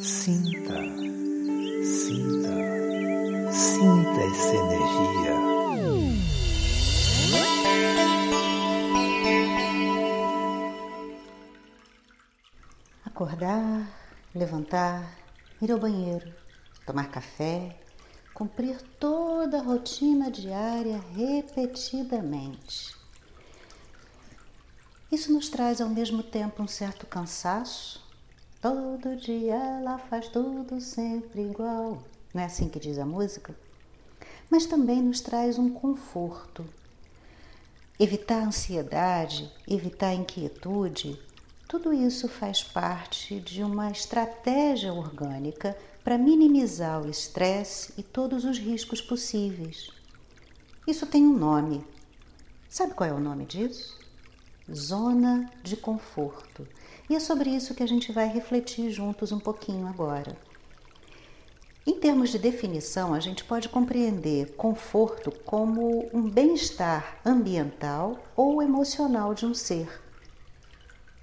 Sinta, sinta, sinta essa energia. Acordar, levantar, ir ao banheiro, tomar café, cumprir toda a rotina diária repetidamente. Isso nos traz ao mesmo tempo um certo cansaço. Todo dia ela faz tudo sempre igual. Não é assim que diz a música? Mas também nos traz um conforto. Evitar ansiedade, evitar inquietude, tudo isso faz parte de uma estratégia orgânica para minimizar o estresse e todos os riscos possíveis. Isso tem um nome. Sabe qual é o nome disso? Zona de conforto. E é sobre isso que a gente vai refletir juntos um pouquinho agora. Em termos de definição, a gente pode compreender conforto como um bem-estar ambiental ou emocional de um ser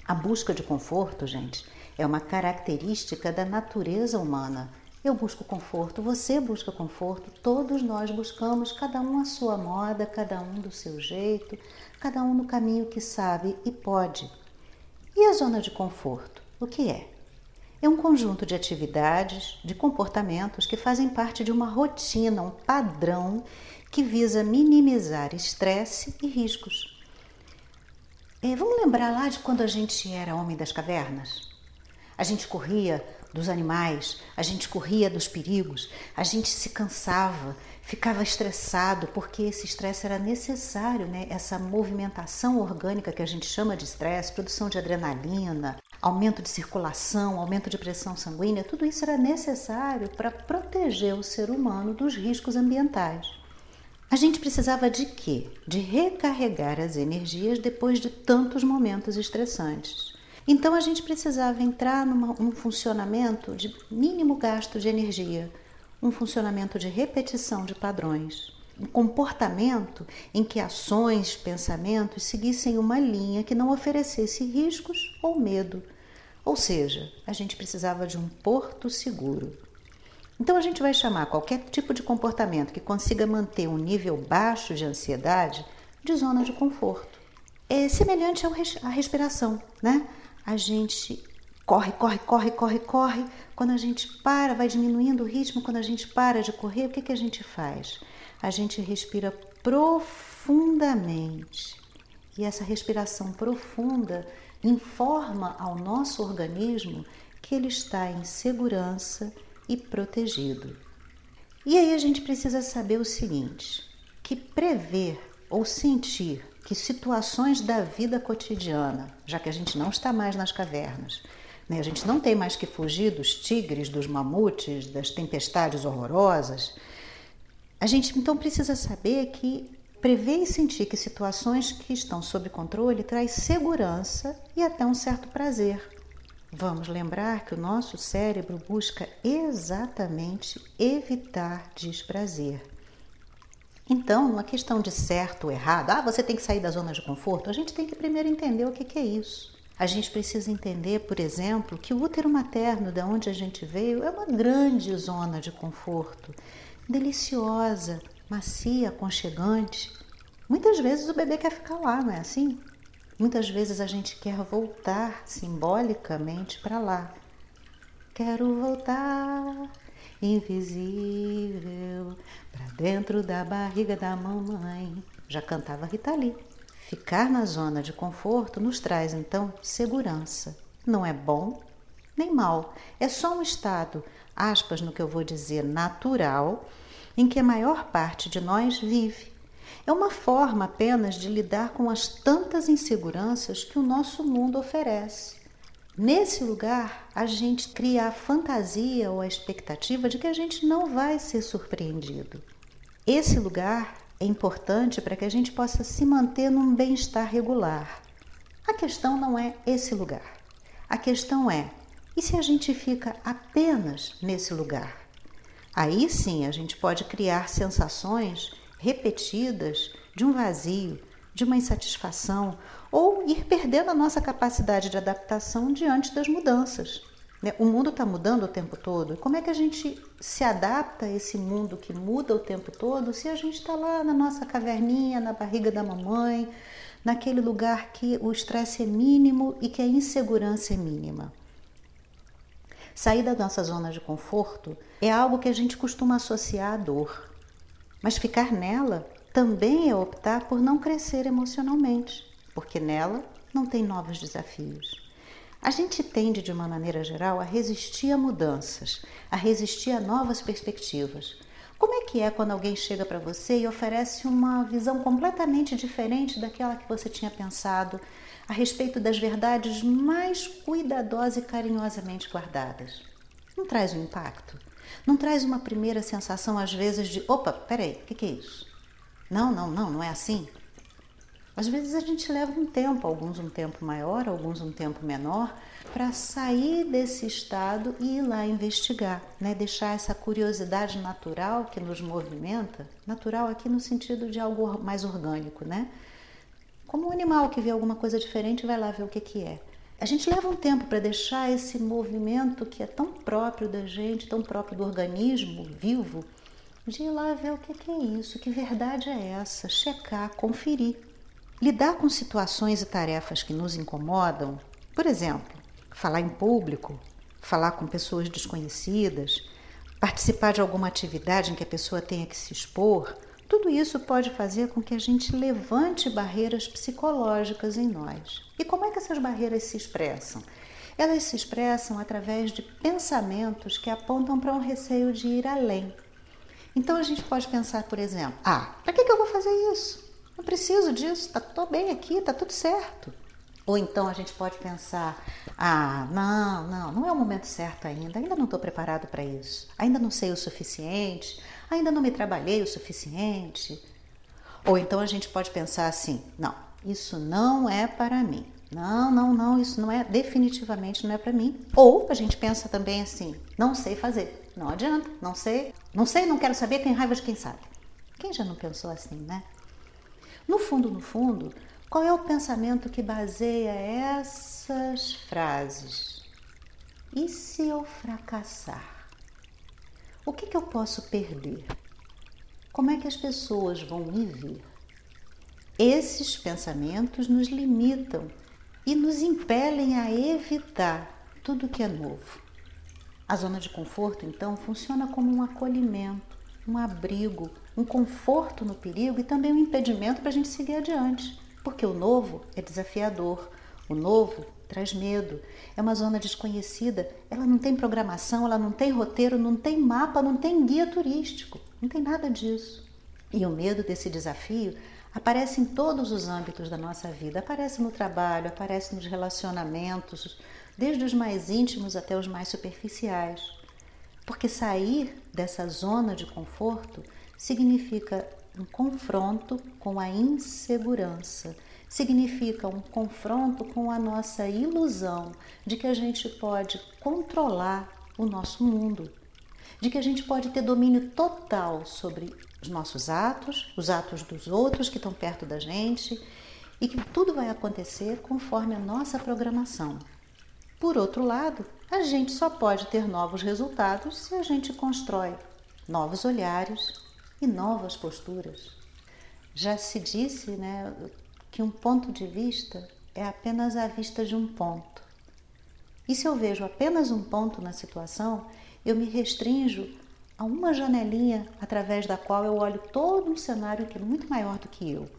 a busca de conforto, gente, é uma característica da natureza humana. Eu busco conforto, você busca conforto, todos nós buscamos, cada um a sua moda, cada um do seu jeito, cada um no caminho que sabe e pode. E a zona de conforto? O que é? É um conjunto de atividades, de comportamentos que fazem parte de uma rotina, um padrão que visa minimizar estresse e riscos. É, vamos lembrar lá de quando a gente era homem das cavernas? A gente corria dos animais, a gente corria dos perigos, a gente se cansava, ficava estressado, porque esse estresse era necessário, né? Essa movimentação orgânica que a gente chama de estresse, produção de adrenalina, aumento de circulação, aumento de pressão sanguínea, tudo isso era necessário para proteger o ser humano dos riscos ambientais. A gente precisava de quê? De recarregar as energias depois de tantos momentos estressantes. Então a gente precisava entrar numa, num funcionamento de mínimo gasto de energia, um funcionamento de repetição de padrões, um comportamento em que ações, pensamentos seguissem uma linha que não oferecesse riscos ou medo. Ou seja, a gente precisava de um porto seguro. Então a gente vai chamar qualquer tipo de comportamento que consiga manter um nível baixo de ansiedade de zona de conforto. É semelhante à respiração, né? A gente corre, corre, corre, corre, corre. Quando a gente para, vai diminuindo o ritmo. Quando a gente para de correr, o que, que a gente faz? A gente respira profundamente. E essa respiração profunda informa ao nosso organismo que ele está em segurança e protegido. E aí a gente precisa saber o seguinte: que prever ou sentir que situações da vida cotidiana, já que a gente não está mais nas cavernas, né, a gente não tem mais que fugir dos tigres, dos mamutes, das tempestades horrorosas, a gente então precisa saber que prever e sentir que situações que estão sob controle traz segurança e até um certo prazer. Vamos lembrar que o nosso cérebro busca exatamente evitar desprazer. Então, uma questão de certo ou errado, ah, você tem que sair da zona de conforto, a gente tem que primeiro entender o que é isso. A gente precisa entender, por exemplo, que o útero materno, de onde a gente veio, é uma grande zona de conforto, deliciosa, macia, aconchegante. Muitas vezes o bebê quer ficar lá, não é assim? Muitas vezes a gente quer voltar simbolicamente para lá. Quero voltar invisível para dentro da barriga da mamãe. Já cantava Rita Lee. Ficar na zona de conforto nos traz então segurança. Não é bom nem mal, é só um estado, aspas no que eu vou dizer, natural, em que a maior parte de nós vive. É uma forma apenas de lidar com as tantas inseguranças que o nosso mundo oferece. Nesse lugar, a gente cria a fantasia ou a expectativa de que a gente não vai ser surpreendido. Esse lugar é importante para que a gente possa se manter num bem-estar regular. A questão não é esse lugar. A questão é: e se a gente fica apenas nesse lugar? Aí sim a gente pode criar sensações repetidas de um vazio, de uma insatisfação ou ir perdendo a nossa capacidade de adaptação diante das mudanças. Né? O mundo está mudando o tempo todo. Como é que a gente se adapta a esse mundo que muda o tempo todo se a gente está lá na nossa caverninha, na barriga da mamãe, naquele lugar que o estresse é mínimo e que a insegurança é mínima? Sair da nossa zona de conforto é algo que a gente costuma associar à dor, mas ficar nela também é optar por não crescer emocionalmente, porque nela não tem novos desafios. A gente tende, de uma maneira geral, a resistir a mudanças, a resistir a novas perspectivas. Como é que é quando alguém chega para você e oferece uma visão completamente diferente daquela que você tinha pensado a respeito das verdades mais cuidadosas e carinhosamente guardadas? Não traz um impacto? Não traz uma primeira sensação, às vezes, de opa, peraí, o que, que é isso? Não, não, não, não é assim? Às vezes a gente leva um tempo, alguns um tempo maior, alguns um tempo menor, para sair desse estado e ir lá investigar, né? deixar essa curiosidade natural que nos movimenta, natural aqui no sentido de algo mais orgânico, né? Como um animal que vê alguma coisa diferente vai lá ver o que, que é. A gente leva um tempo para deixar esse movimento que é tão próprio da gente, tão próprio do organismo vivo, de ir lá ver o que, é isso, que verdade é essa, checar, conferir. Lidar com situações e tarefas que nos incomodam, por exemplo, falar em público, falar com pessoas desconhecidas, participar de alguma atividade em que a pessoa tenha que se expor, tudo isso pode fazer com que a gente levante barreiras psicológicas em nós. E como é que essas barreiras se expressam? Elas se expressam através de pensamentos que apontam para um receio de ir além. Então a gente pode pensar, por exemplo, ah, para que, que eu vou fazer isso? Não preciso disso, tá tô bem aqui, tá tudo certo. Ou então a gente pode pensar: ah, não, não, não é o momento certo ainda, ainda não estou preparado para isso, ainda não sei o suficiente, ainda não me trabalhei o suficiente. Ou então a gente pode pensar assim: não, isso não é para mim. Não, não, não, isso não é, definitivamente não é para mim. Ou a gente pensa também assim: não sei fazer, não adianta, não sei, não sei, não quero saber, tem raiva de quem sabe. Quem já não pensou assim, né? No fundo, no fundo, qual é o pensamento que baseia essas frases? E se eu fracassar? O que, que eu posso perder? Como é que as pessoas vão me ver? Esses pensamentos nos limitam e nos impelem a evitar tudo que é novo. A zona de conforto, então, funciona como um acolhimento, um abrigo, um conforto no perigo e também um impedimento para a gente seguir adiante, porque o novo é desafiador, o novo traz medo, é uma zona desconhecida, ela não tem programação, ela não tem roteiro, não tem mapa, não tem guia turístico, não tem nada disso. E o medo desse desafio aparece em todos os âmbitos da nossa vida, aparece no trabalho, aparece nos relacionamentos, desde os mais íntimos até os mais superficiais. Porque sair dessa zona de conforto significa um confronto com a insegurança, significa um confronto com a nossa ilusão de que a gente pode controlar o nosso mundo, de que a gente pode ter domínio total sobre os nossos atos, os atos dos outros que estão perto da gente e que tudo vai acontecer conforme a nossa programação. Por outro lado, a gente só pode ter novos resultados se a gente constrói novos olhares, e novas posturas. Já se disse né, que um ponto de vista é apenas a vista de um ponto. E se eu vejo apenas um ponto na situação, eu me restringo a uma janelinha através da qual eu olho todo um cenário que é muito maior do que eu.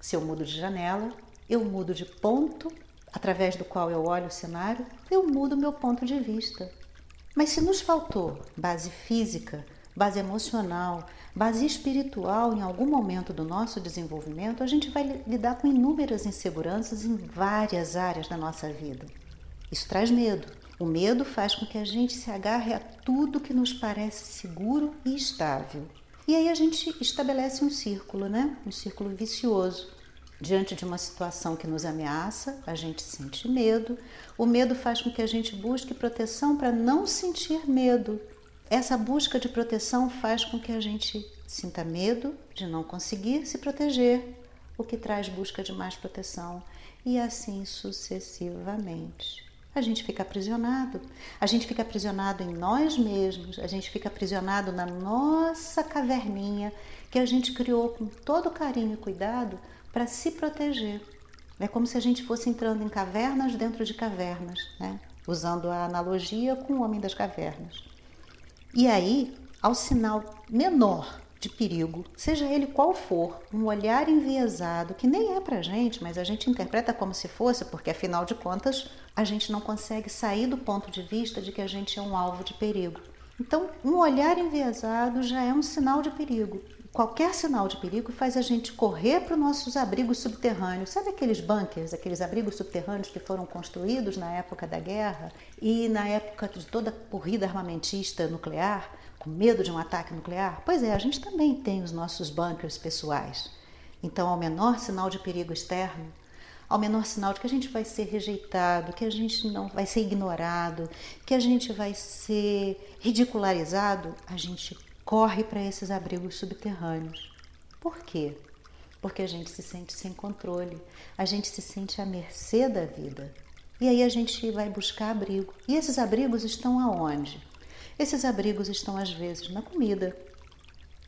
Se eu mudo de janela, eu mudo de ponto através do qual eu olho o cenário, eu mudo meu ponto de vista. Mas se nos faltou base física, base emocional, base espiritual em algum momento do nosso desenvolvimento, a gente vai lidar com inúmeras inseguranças em várias áreas da nossa vida. Isso traz medo. O medo faz com que a gente se agarre a tudo que nos parece seguro e estável. E aí a gente estabelece um círculo, né? Um círculo vicioso. Diante de uma situação que nos ameaça, a gente sente medo. O medo faz com que a gente busque proteção para não sentir medo. Essa busca de proteção faz com que a gente sinta medo de não conseguir se proteger, o que traz busca de mais proteção e assim sucessivamente. a gente fica aprisionado. A gente fica aprisionado em nós mesmos, a gente fica aprisionado na nossa caverninha que a gente criou com todo carinho e cuidado para se proteger. É como se a gente fosse entrando em cavernas dentro de cavernas, né? usando a analogia com o homem das cavernas. E aí, ao sinal menor de perigo, seja ele qual for, um olhar enviesado, que nem é para gente, mas a gente interpreta como se fosse, porque afinal de contas a gente não consegue sair do ponto de vista de que a gente é um alvo de perigo. Então, um olhar enviesado já é um sinal de perigo. Qualquer sinal de perigo faz a gente correr para os nossos abrigos subterrâneos. Sabe aqueles bunkers, aqueles abrigos subterrâneos que foram construídos na época da guerra e na época de toda a corrida armamentista nuclear? com medo de um ataque nuclear? Pois é, a gente também tem os nossos bunkers pessoais. Então, ao menor sinal de perigo externo, ao menor sinal de que a gente vai ser rejeitado, que a gente não vai ser ignorado, que a gente vai ser ridicularizado, a gente corre para esses abrigos subterrâneos. Por quê? Porque a gente se sente sem controle, a gente se sente à mercê da vida. E aí a gente vai buscar abrigo. E esses abrigos estão aonde? Esses abrigos estão às vezes na comida,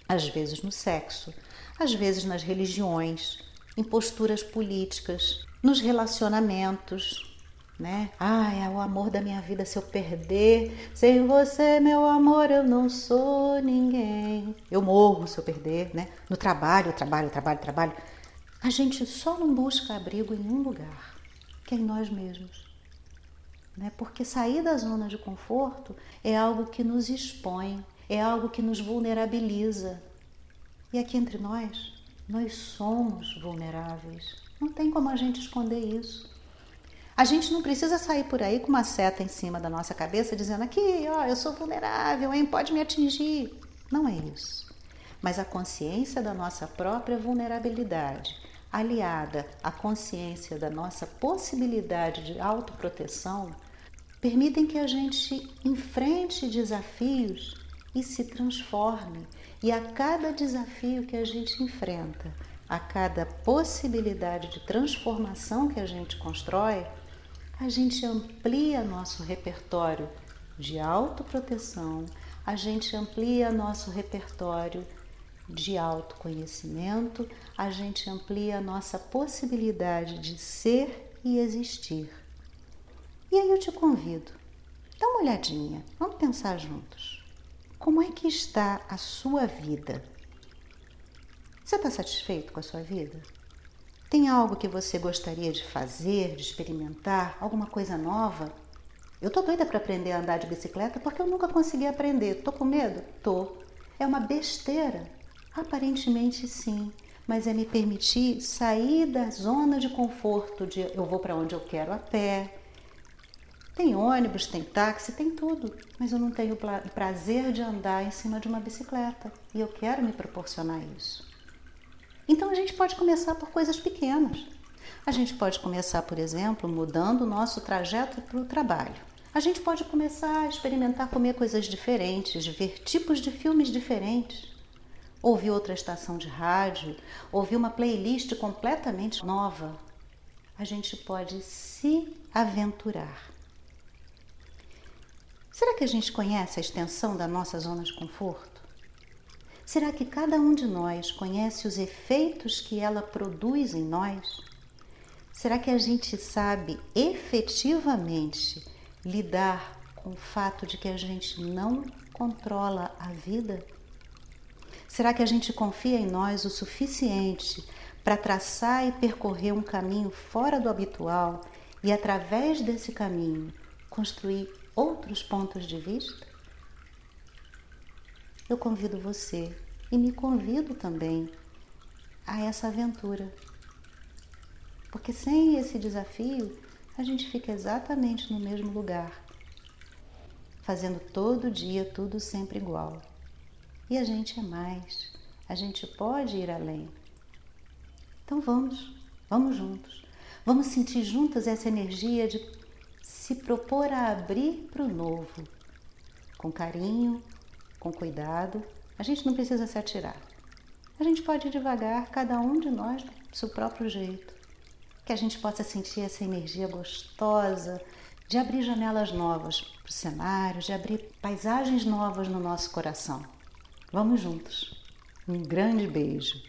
às vezes no sexo, às vezes nas religiões, em posturas políticas, nos relacionamentos, né? Ah, é o amor da minha vida se eu perder. Sem você, meu amor, eu não sou ninguém. Eu morro se eu perder, né? No trabalho, trabalho, trabalho, trabalho. A gente só não busca abrigo em um lugar, que é em nós mesmos né? porque sair da zona de conforto é algo que nos expõe, é algo que nos vulnerabiliza. E aqui entre nós, nós somos vulneráveis. Não tem como a gente esconder isso. A gente não precisa sair por aí com uma seta em cima da nossa cabeça dizendo aqui, ó, eu sou vulnerável, hein, pode me atingir. Não é isso. Mas a consciência da nossa própria vulnerabilidade, aliada à consciência da nossa possibilidade de autoproteção, permitem que a gente enfrente desafios e se transforme. E a cada desafio que a gente enfrenta, a cada possibilidade de transformação que a gente constrói, a gente amplia nosso repertório de autoproteção, a gente amplia nosso repertório de autoconhecimento, a gente amplia a nossa possibilidade de ser e existir. E aí eu te convido, dá uma olhadinha, vamos pensar juntos. Como é que está a sua vida? Você está satisfeito com a sua vida? Tem algo que você gostaria de fazer, de experimentar, alguma coisa nova? Eu tô doida para aprender a andar de bicicleta porque eu nunca consegui aprender. Tô com medo? Tô. É uma besteira? Aparentemente sim, mas é me permitir sair da zona de conforto de eu vou para onde eu quero a pé, tem ônibus, tem táxi, tem tudo, mas eu não tenho o prazer de andar em cima de uma bicicleta e eu quero me proporcionar isso. Então a gente pode começar por coisas pequenas. A gente pode começar, por exemplo, mudando o nosso trajeto para o trabalho. A gente pode começar a experimentar comer coisas diferentes, ver tipos de filmes diferentes, ouvir outra estação de rádio, ouvir uma playlist completamente nova. A gente pode se aventurar. Será que a gente conhece a extensão da nossa zona de conforto? Será que cada um de nós conhece os efeitos que ela produz em nós? Será que a gente sabe efetivamente lidar com o fato de que a gente não controla a vida? Será que a gente confia em nós o suficiente para traçar e percorrer um caminho fora do habitual e, através desse caminho, construir outros pontos de vista? Eu convido você e me convido também a essa aventura. Porque sem esse desafio, a gente fica exatamente no mesmo lugar, fazendo todo dia tudo sempre igual. E a gente é mais, a gente pode ir além. Então vamos, vamos juntos. Vamos sentir juntas essa energia de se propor a abrir para o novo, com carinho, com cuidado. A gente não precisa se atirar. A gente pode ir devagar, cada um de nós, do seu próprio jeito. Que a gente possa sentir essa energia gostosa de abrir janelas novas para o cenário, de abrir paisagens novas no nosso coração. Vamos juntos. Um grande beijo.